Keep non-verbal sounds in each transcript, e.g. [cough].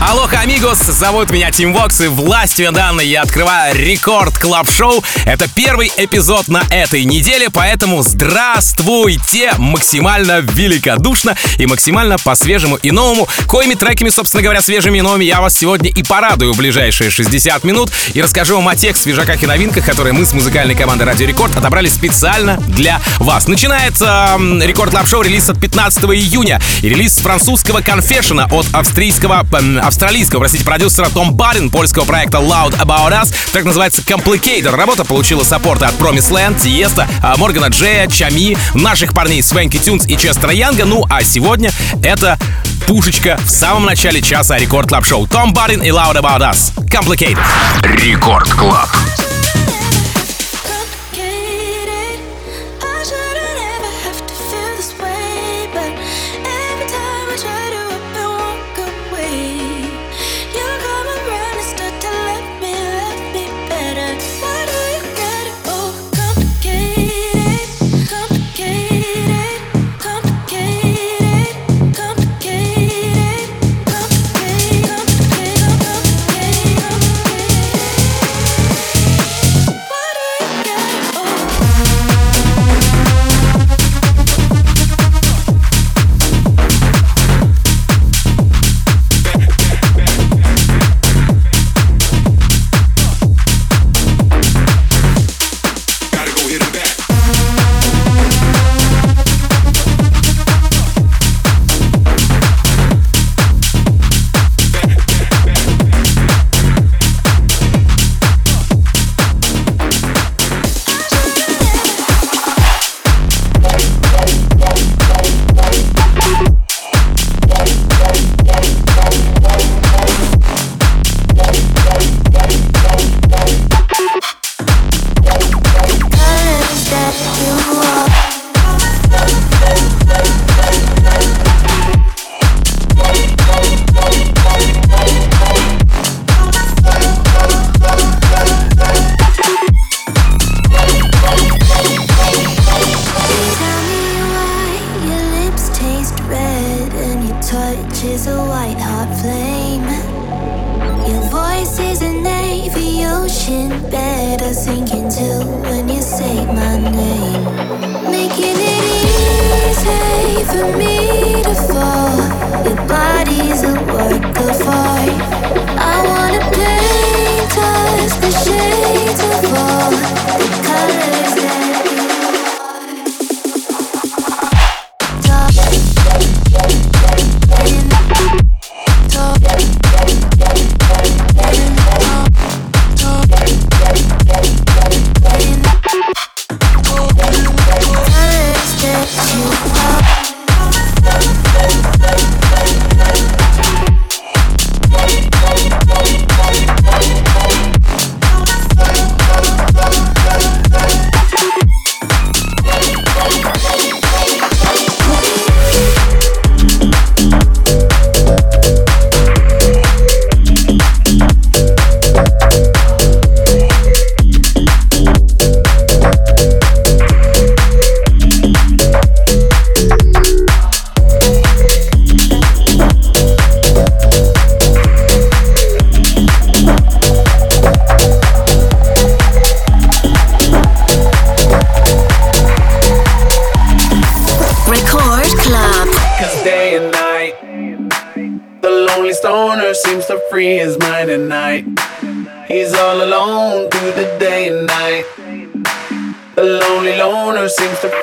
Hola, amigos, зовут меня Tim Vox, и властью данной я открываю Record Club Show Это первый эпизод на этой неделе, поэтому здравствуйте! Максимально великодушно и максимально по-свежему и новому. Коими треками, собственно говоря, свежими и новыми я вас сегодня и порадую в ближайшие 60 минут и расскажу вам о тех свежаках и новинках, которые мы с музыкальной командой Радио Рекорд отобрали специально для вас. Начинается Record Club Show релиз от 15 июня и релиз французского Confession -а от австрийского австралийского, простите, продюсера Tom Budin, польского проекта Loud About Us. Так называется Complicated. Работа получила саппорты от Promise Land, Tiësto, Morgan -а J -я, Tchami, наших парней Swanky Tunes и Chester -а Young -а. Ну, а сегодня это пушечка в самом начале часа Record Club Show. Tom Budin и Loud About Us. Complicated. Record Club.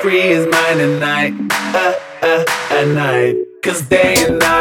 free is mine at night, uh, uh, at night. Cause day and night.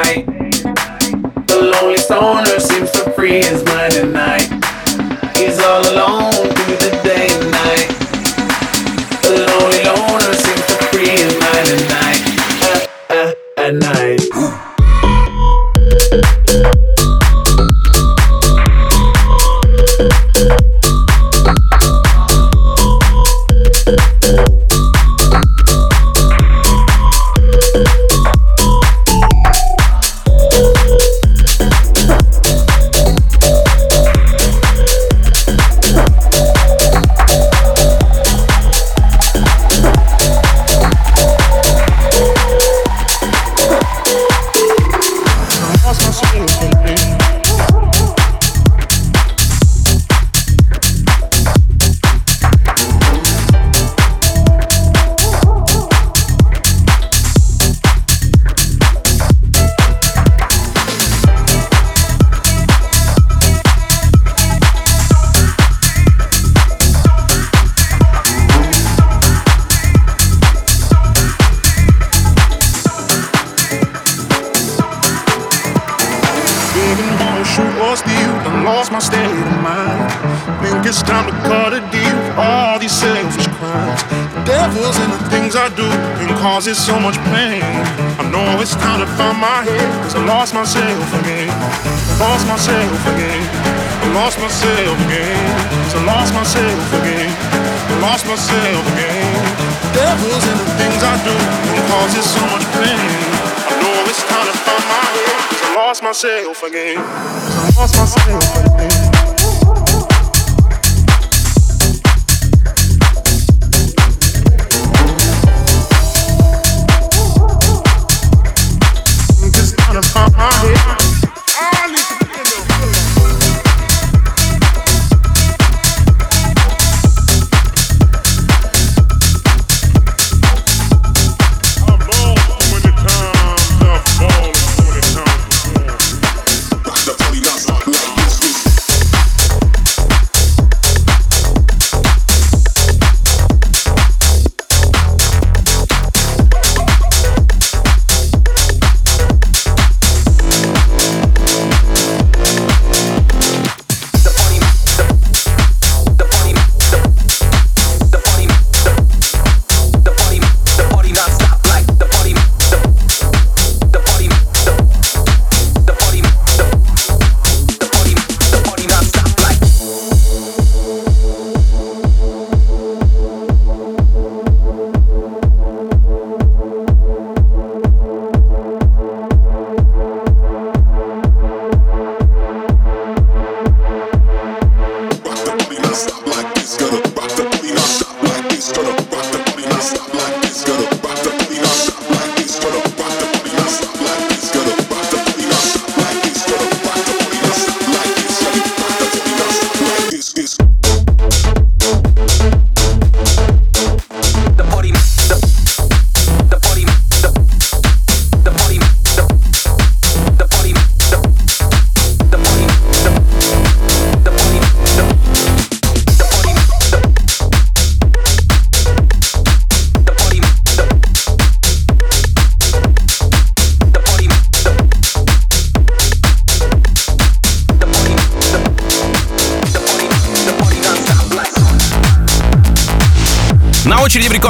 My state of mind. Think it's time to cut a deal with all these selfish crimes. The devil's in the things I do and causes so much pain. I know it's time to find my head, cause I lost myself again. Lost myself again. I lost myself again. So lost myself again. I lost myself again. The devil's in the things I do and causes so much pain. Lost myself again. I lost myself again.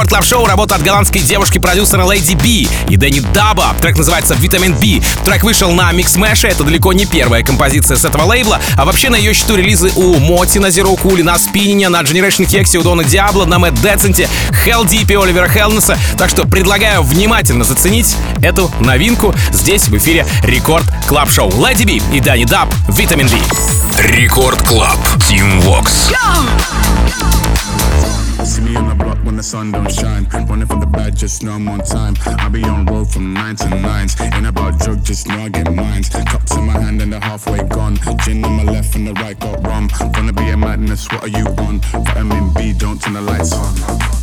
Record Club Show работа от голландской девушки-продюсера Lady Bee и Danny Dub -а. Трек называется «Vitamin Bee». Трек вышел на Mixmash -е, это далеко не первая композиция с этого лейбла, а вообще на ее счету релизы у MOTi на Zerocool, на Spinnin' -е, на Generation Hex, у Don -а Diablo, на Mad Decent -е, Heldeep и Oliver -а Heldens -а. Так что предлагаю внимательно заценить эту новинку здесь в эфире Record Club Show. Lady Bee и Danny Dub «Vitamin Bee». Record Club. Тим Вокс. The sun don't shine. Running from the bad, just know I'm on time. I be on road from nine to nines. Ain't about drug, just know I get mines. Cups in my hand and they're halfway gone. Gin on my left and the right got rum. Gonna be a madness, what are you on? Vitamin B, don't turn the lights on.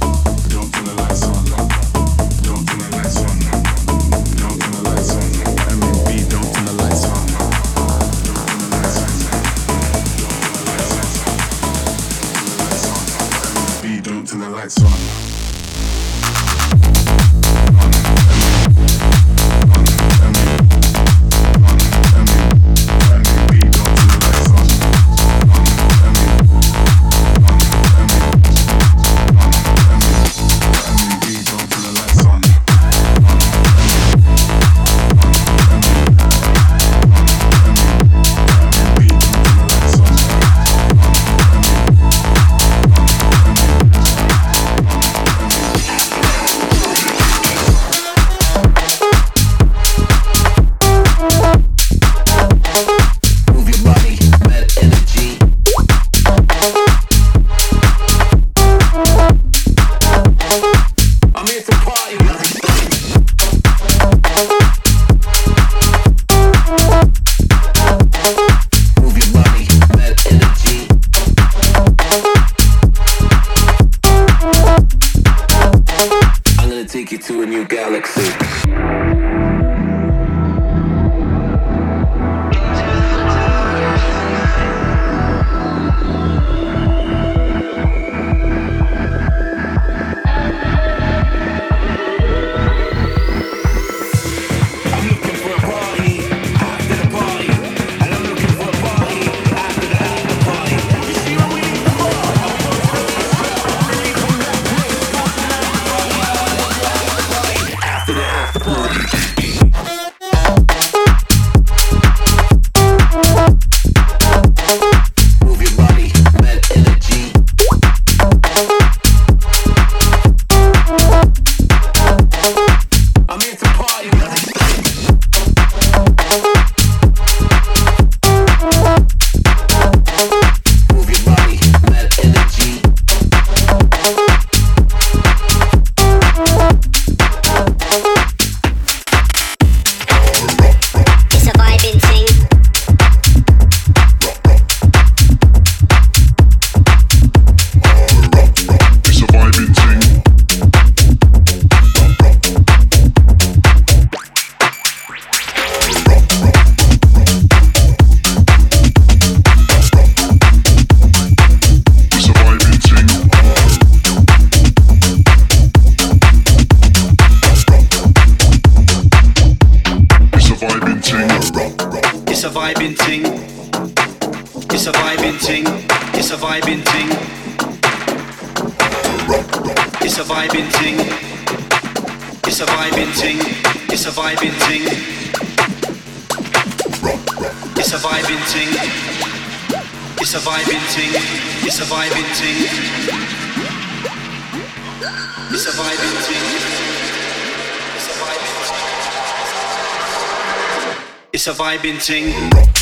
A vibing ting.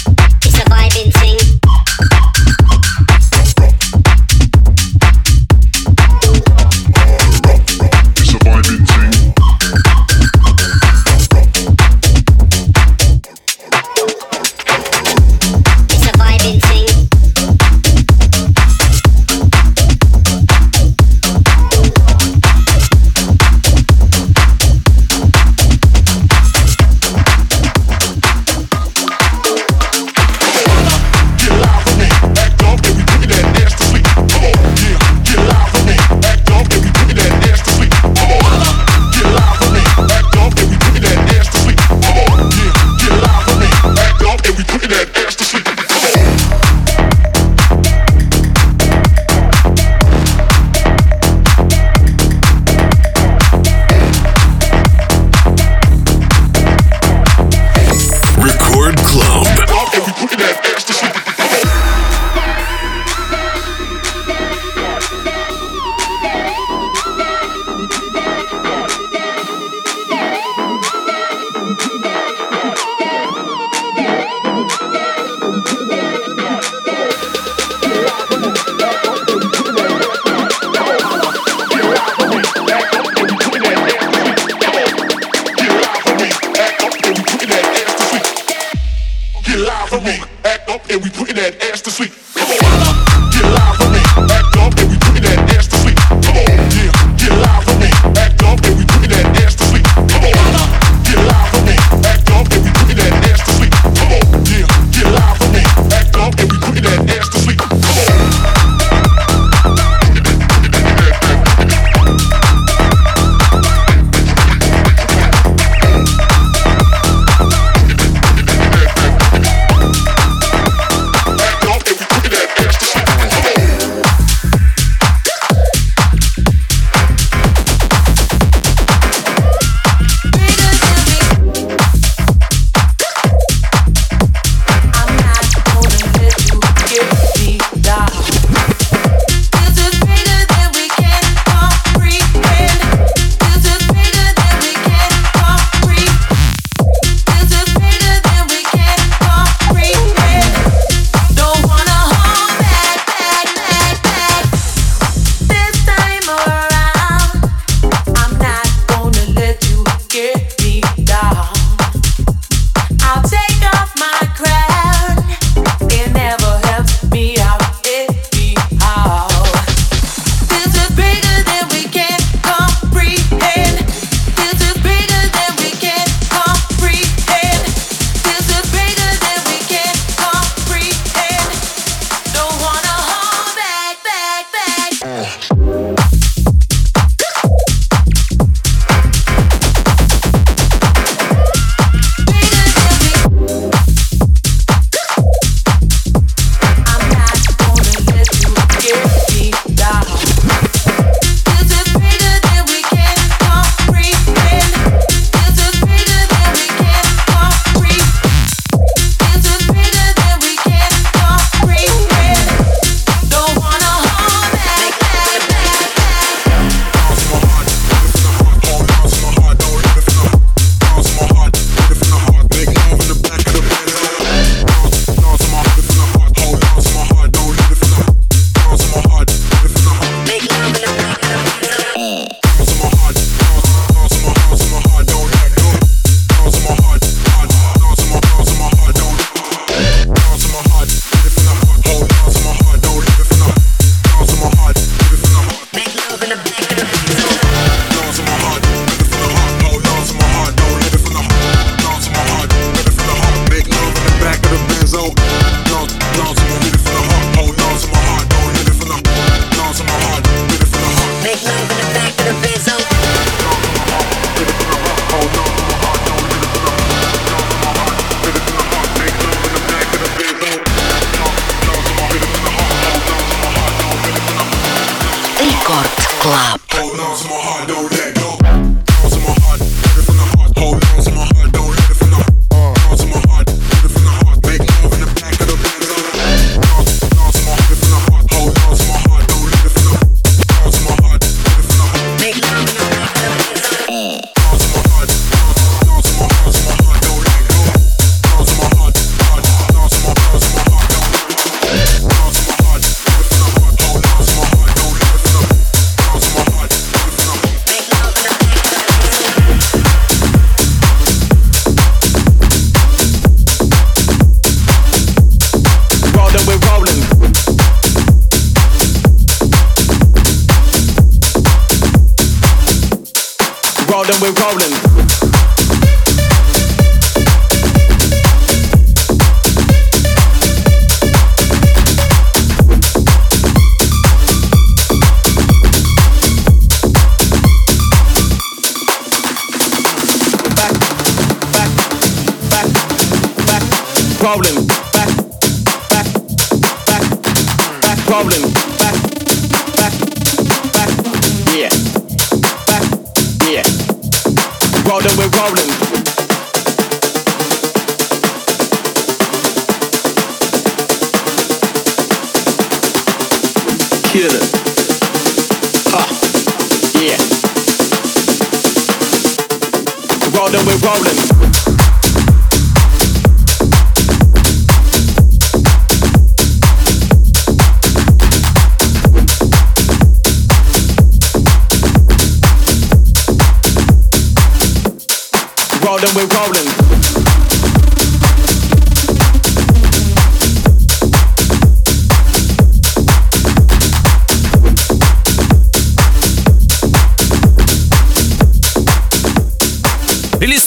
proud and we're rolling.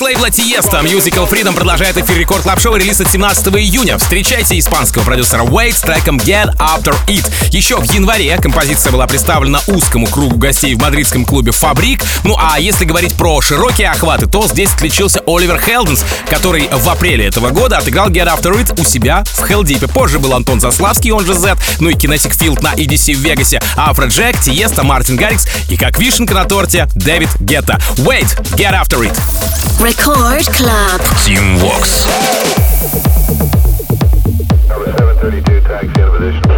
Лейбла Tiësto Musical Freedom продолжает эфир Record Club Show релиз от 17 июня. Встречайте испанского продюсера Wade с треком Get After It. Еще в январе композиция была представлена узкому кругу гостей в мадридском клубе Fabrik. Ну а если говорить про широкие охваты, то здесь отличился Oliver Heldens, который в апреле этого года отыграл Get After It у себя в Хелдипе. Позже был Антон Заславский, он же Z, ну и Kinetic Field на EDC в Вегасе, Афро Джек, Тиеста, Мартин Гаррикс и как вишенка на торте Дэвид Гетта. Wait, Get After It. Record Club. Team Vox. Number 732, taxi in position.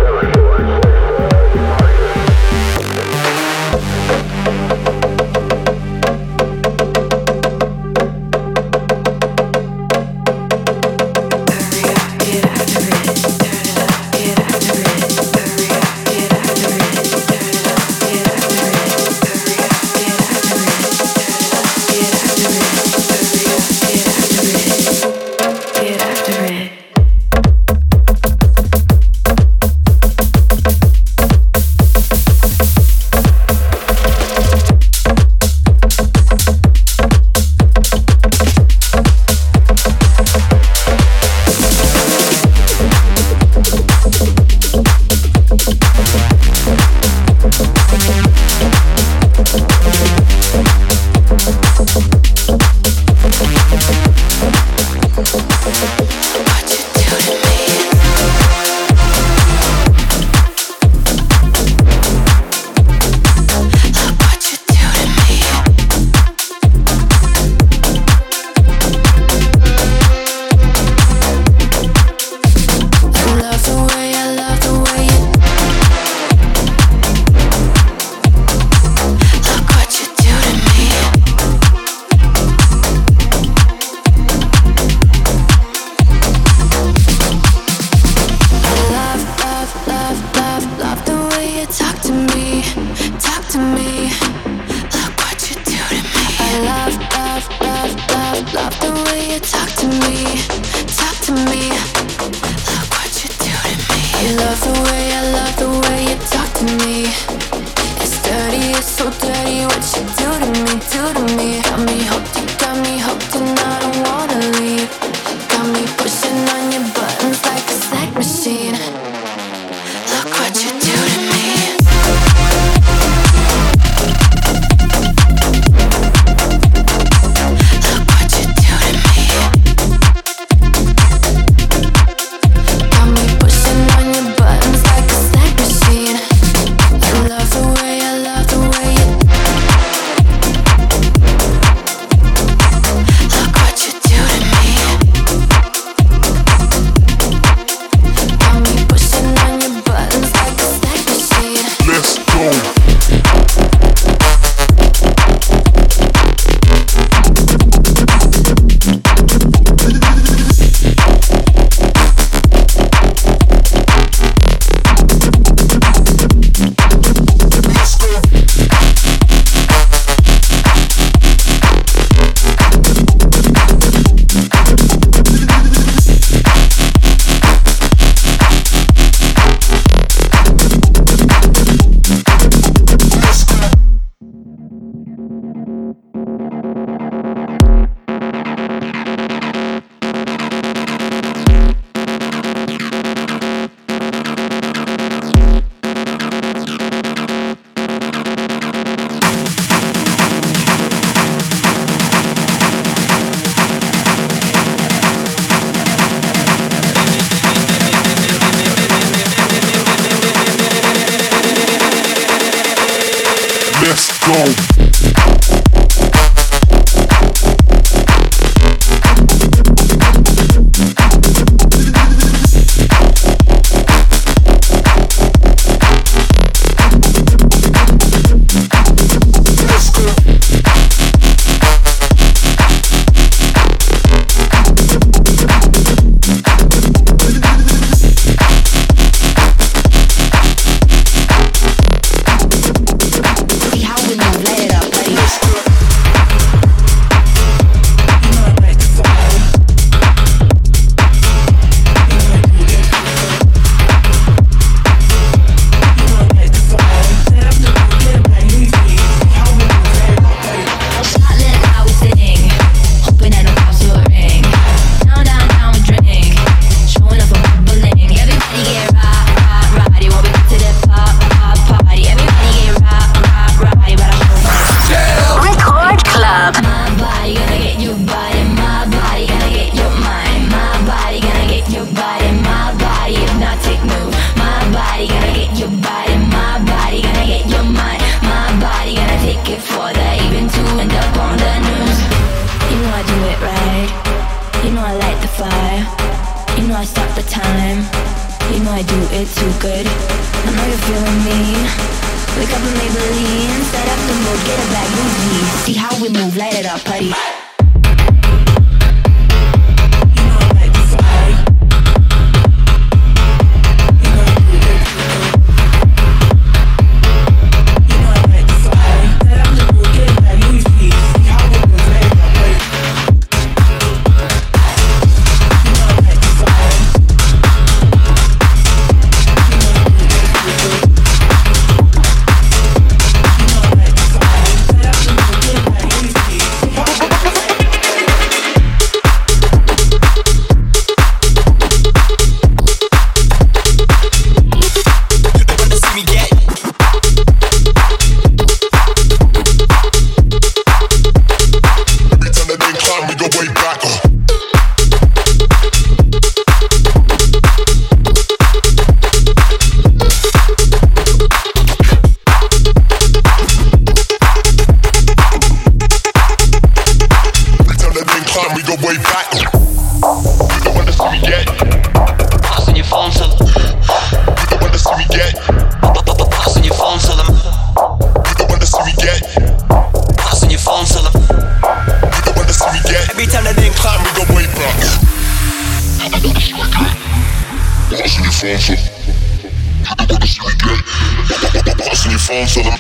phone, tell them.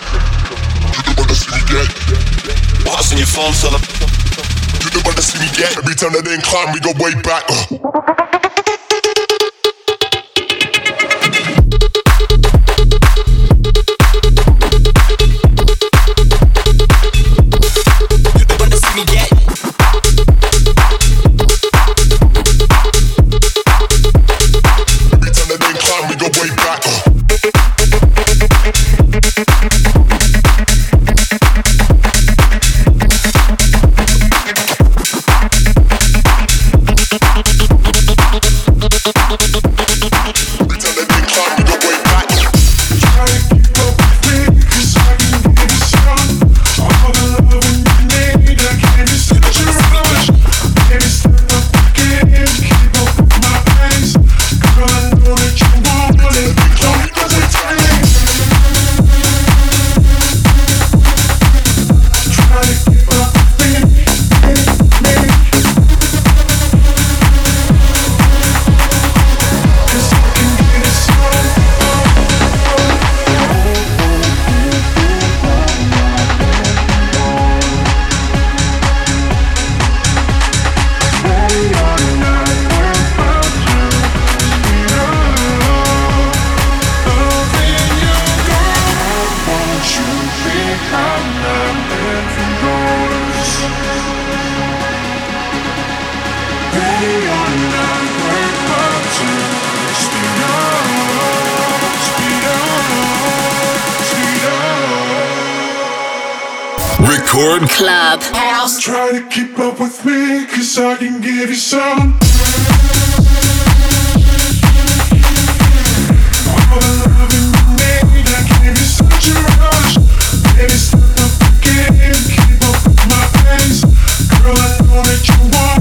You don't wanna see me get. Passing your phone, tell them. You don't wanna see me get. Every time that they climb, we go way back. Uh. give you some. Baby, stop the game, keep up with my pace Girl, I know that you want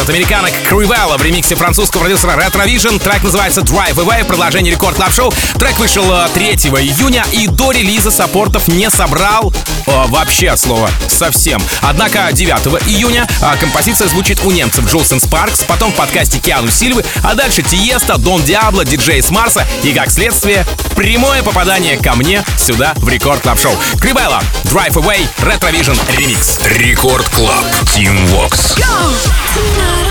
От американок Krewella в ремиксе французского продюсера Retrovision. Трек называется Drive Away, продолжение Record Club Show. Трек вышел 3 э, июня и до релиза саппортов не собрал вообще от слова совсем. Однако 9 июня э, композиция звучит у немцев Jewelz & Sparks, потом в подкасте Киану Сильвы, а дальше Тиеста, Дон Диабло, диджеев с Марса и, как следствие, прямое попадание ко мне сюда в Record Club Show Krewella, Drive Away, Retrovision ремикс. Record Club, Тим Вокс. Go!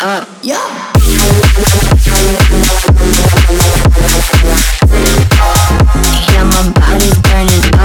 up. Yeah. Yeah, my body's burning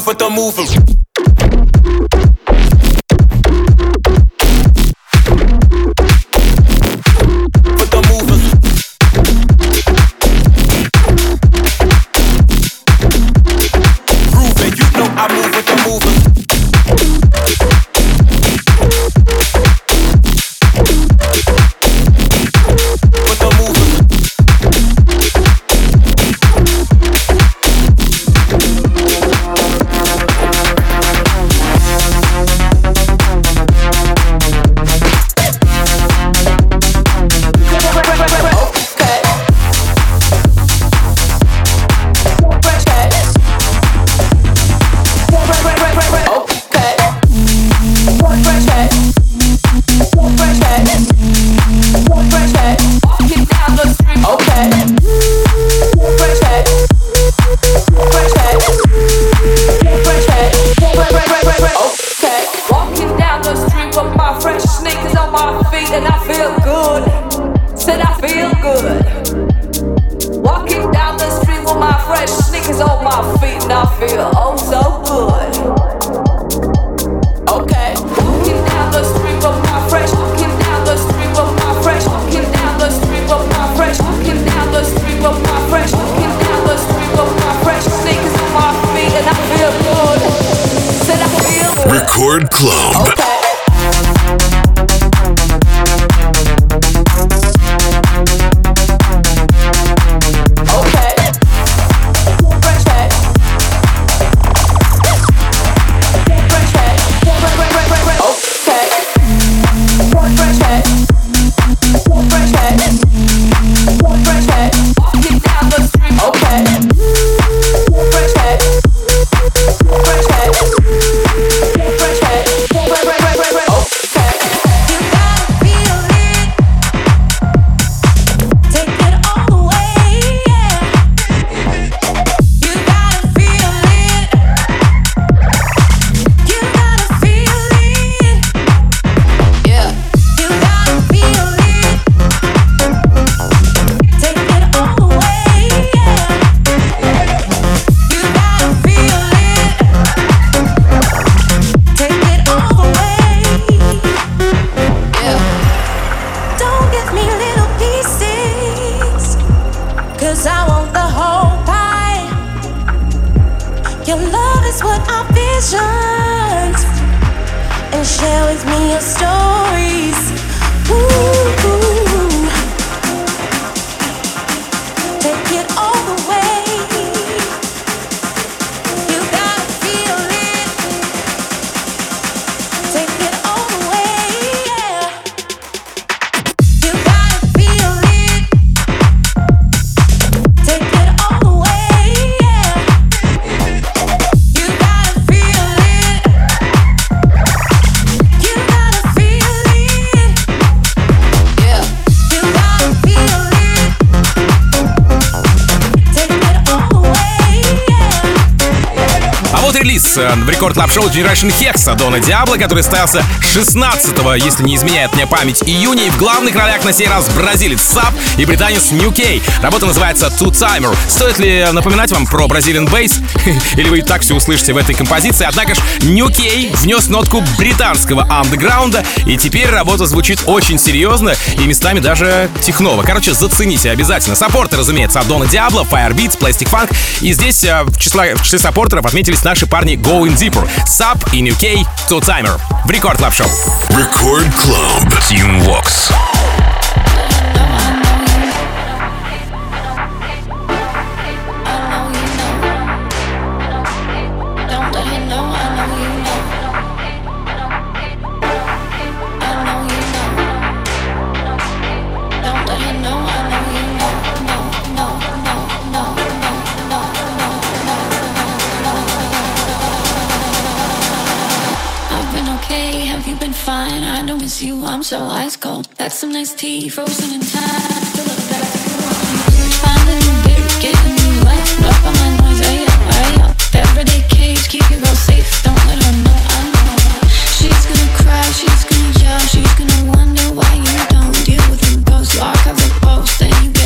move, but the move. Record Club Show Generation Hex'а Дона Диабло, который состоялся 16-го, если не изменяет мне память, июня. И в главных ролях на сей раз бразилец Сап и британец Нью Кей. Работа называется Two Timer. Стоит ли напоминать вам про Brazilian bass? [laughs] Или вы и так все услышите в этой композиции? Однако ж Нью Кей внес нотку британского андеграунда, и теперь работа звучит очень серьезно и местами даже техново. Короче, зацените обязательно. Саппорты, разумеется, от Дона Диабло, Firebeats, Plastic Funk. И здесь э, в, числе в числе саппортеров отметились наши парни Going Deeper. Артур, Сап и Нью Кей, Two Timer. В Record Club Show. Record Club. Тим Вокс. I don't miss you, I'm so ice cold. That's some nice tea, frozen in time. Still look back a my noise. Everyday safe. Don't let her know I know. She's gonna cry, she's gonna yell, she's gonna wonder why you don't deal with them ghosts. You archive the post, you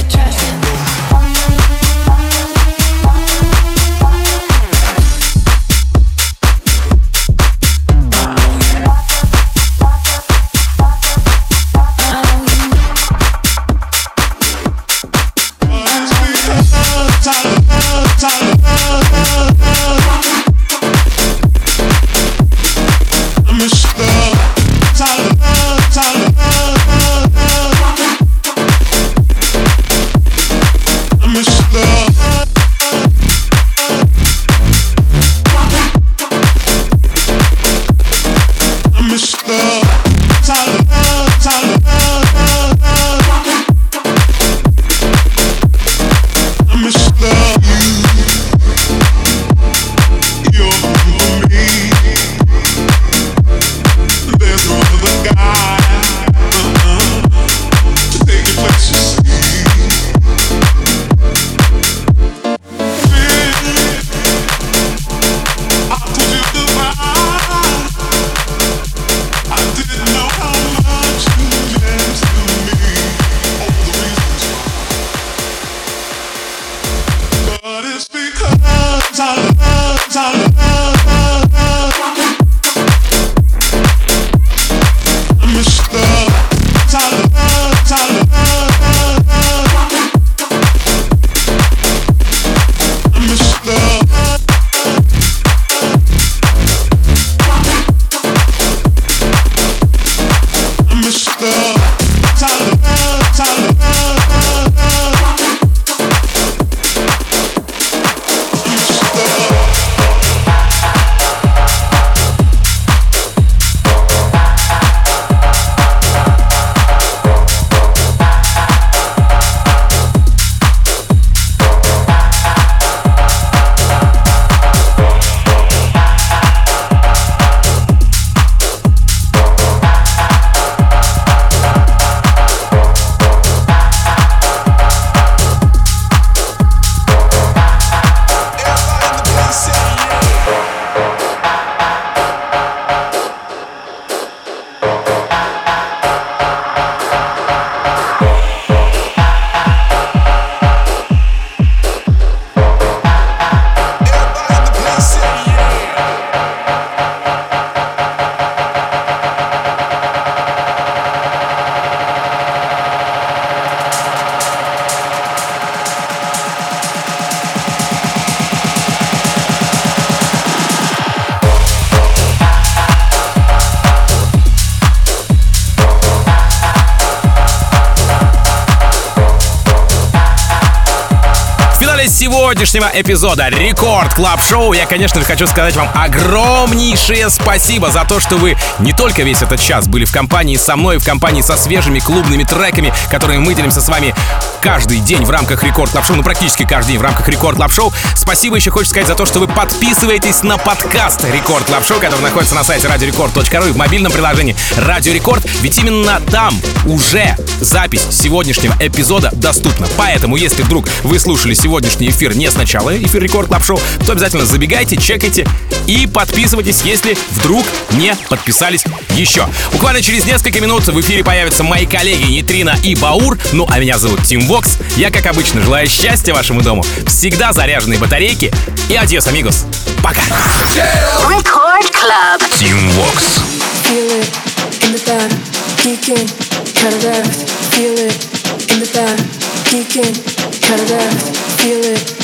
loves, I loves, I. сегодняшнего эпизода Record Club Show я, конечно же, хочу сказать вам огромнейшее спасибо за то, что вы не только весь этот час были в компании со мной, в компании со свежими клубными треками, которые мы делимся с вами каждый день в рамках Record Club Show, ну практически каждый день в рамках Record Club Show. Спасибо еще хочу сказать за то, что вы подписываетесь на подкаст Record Club Show, который находится на сайте радиорекорд.ру и в мобильном приложении Радио Рекорд, ведь именно там уже запись сегодняшнего эпизода доступна. Поэтому, если вдруг вы слушали сегодняшний эфир не сначала, эфир Record Club Show, то обязательно забегайте, чекайте и подписывайтесь, если вдруг не подписались еще. Буквально через несколько минут в эфире появятся мои коллеги Нитрина и Баур. Ну, а меня зовут Тим Вокс. Я, как обычно, желаю счастья вашему дому, всегда заряженные батарейки и adiós, amigos. Пока! Record Club. Тим Вокс. Feel it in the back, geeking, cataracts. Feel it in the back, geeking, cataracts. Feel it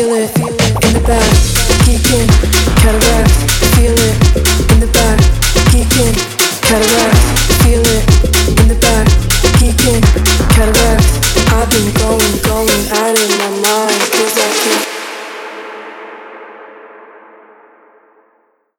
feel it in the back. Feel it in the back, geeking, cataracts.